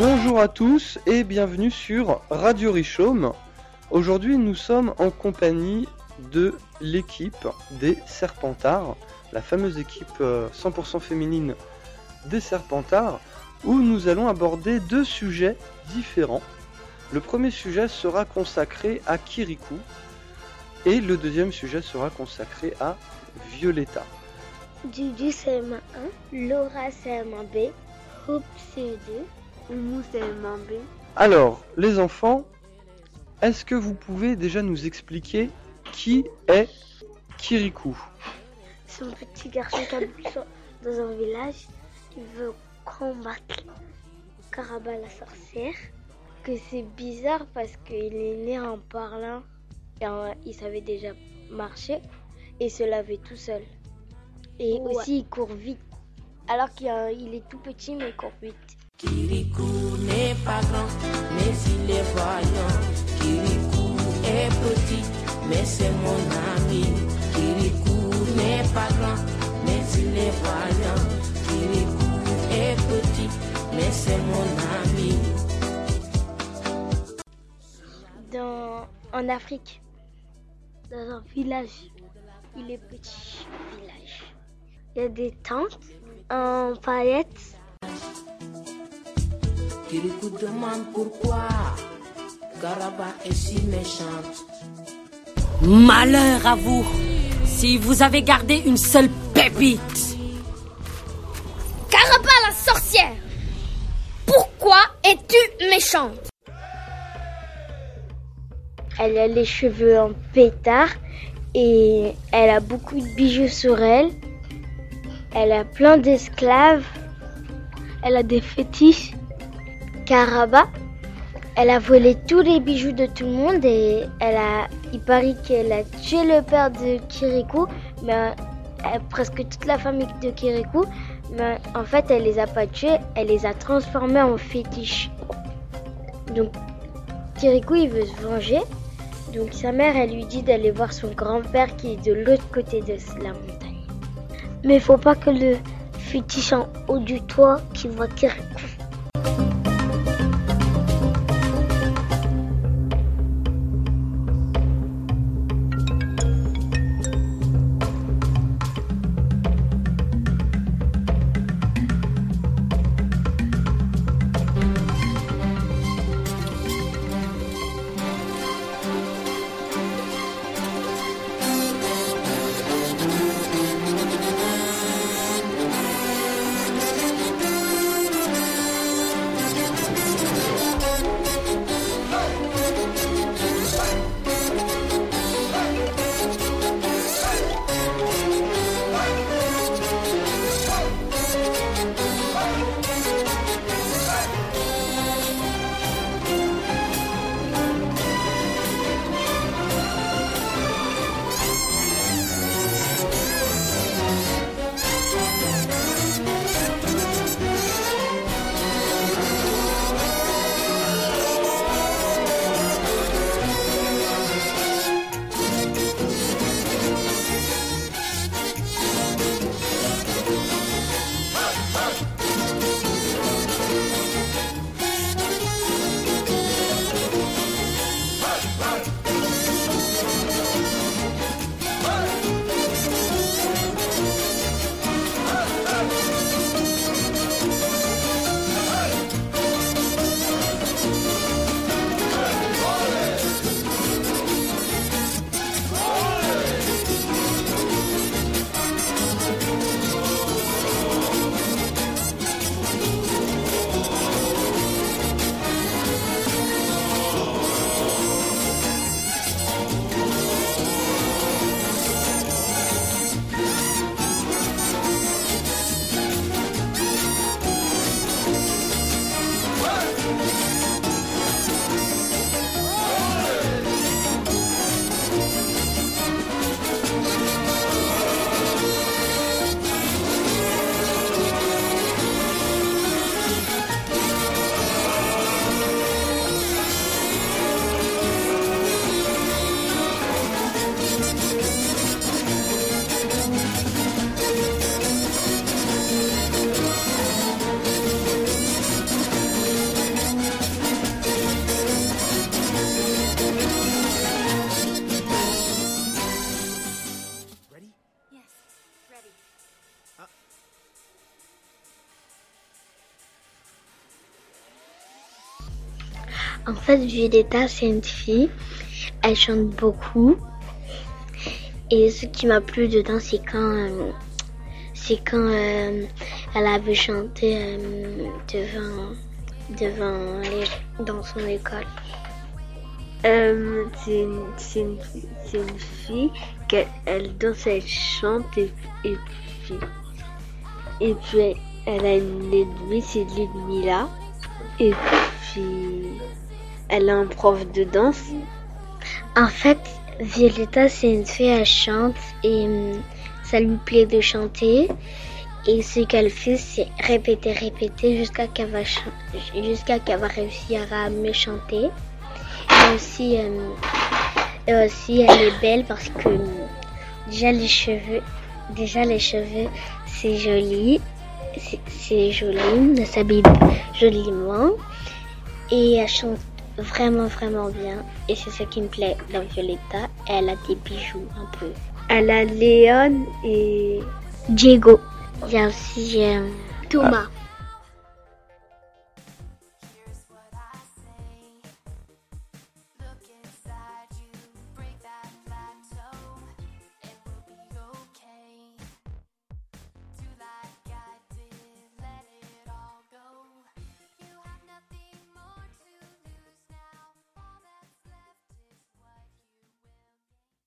Bonjour à tous et bienvenue sur Radio Richaume. Aujourd'hui, nous sommes en compagnie de l'équipe des Serpentards, la fameuse équipe euh, 100% féminine des Serpentards, où nous allons aborder deux sujets différents. Le premier sujet sera consacré à Kirikou et le deuxième sujet sera consacré à Violetta. Dudu CM1, Laura CM1B, Hope CE2, Oumou CM1B. Alors, les enfants, est-ce que vous pouvez déjà nous expliquer qui est Kirikou? C'est un petit garçon qui habite dans un village qui veut combattre Caraba la sorcière. Que c'est bizarre parce qu'il est né en parlant et en- il savait déjà marcher et se laver tout seul. Et Ouais. aussi il court vite. Alors qu'il est tout petit mais il court vite. Kirikou n'est pas grand, mais il est voyant. Kirikou est petit, mais c'est mon ami. Kirikou n'est pas grand, mais il est voyant. Kirikou est petit, mais c'est mon ami. dans, en Afrique, dans un village. Il est petit village. Il y a des tentes en paillettes. Kirikou demande pourquoi Garaba est si méchante. Malheur à vous si vous avez gardé une seule pépite. Carapa la sorcière Pourquoi es-tu méchante? Elle a les cheveux en pétard et elle a beaucoup de bijoux sur elle. Elle a plein d'esclaves. Elle a des fétiches. Caraba, elle a volé tous les bijoux de tout le monde et elle a, il paraît qu'elle a tué le père de Kirikou, mais euh, presque toute la famille de Kirikou. Mais en fait, elle les a pas tués, elle les a transformés en fétiches. Donc, Kirikou, il veut se venger. Donc sa mère, elle lui dit d'aller voir son grand-père qui est de l'autre côté de la montagne. Mais faut pas que le fétiche en haut du toit qui voit Kirikou. En fait, Violetta, c'est une fille. Elle chante beaucoup. Et ce qui m'a plu dedans, c'est quand, euh, c'est quand euh, elle avait chanté euh, devant, devant les, dans son école. Euh, c'est une, une, une fille qu'elle elle danse, elle chante et, et puis et puis elle a une ennemie, c'est Ludmilla. Et puis elle a un prof de danse. En fait, Violetta, c'est une fille, elle chante et hum, ça lui plaît de chanter. Et ce qu'elle fait, c'est répéter, répéter jusqu'à qu'elle va, jusqu'à qu'elle va réussir à mieux chanter. Et aussi, hum, et aussi, elle est belle parce que hum, déjà les cheveux, déjà les cheveux, c'est joli, c'est- c'est joli, elle s'habille joliment et elle chante vraiment vraiment bien et c'est ce qui me plaît dans Violetta. Elle a des bijoux un peu. Elle a Léon et Diego. Il y a aussi euh, Thomas.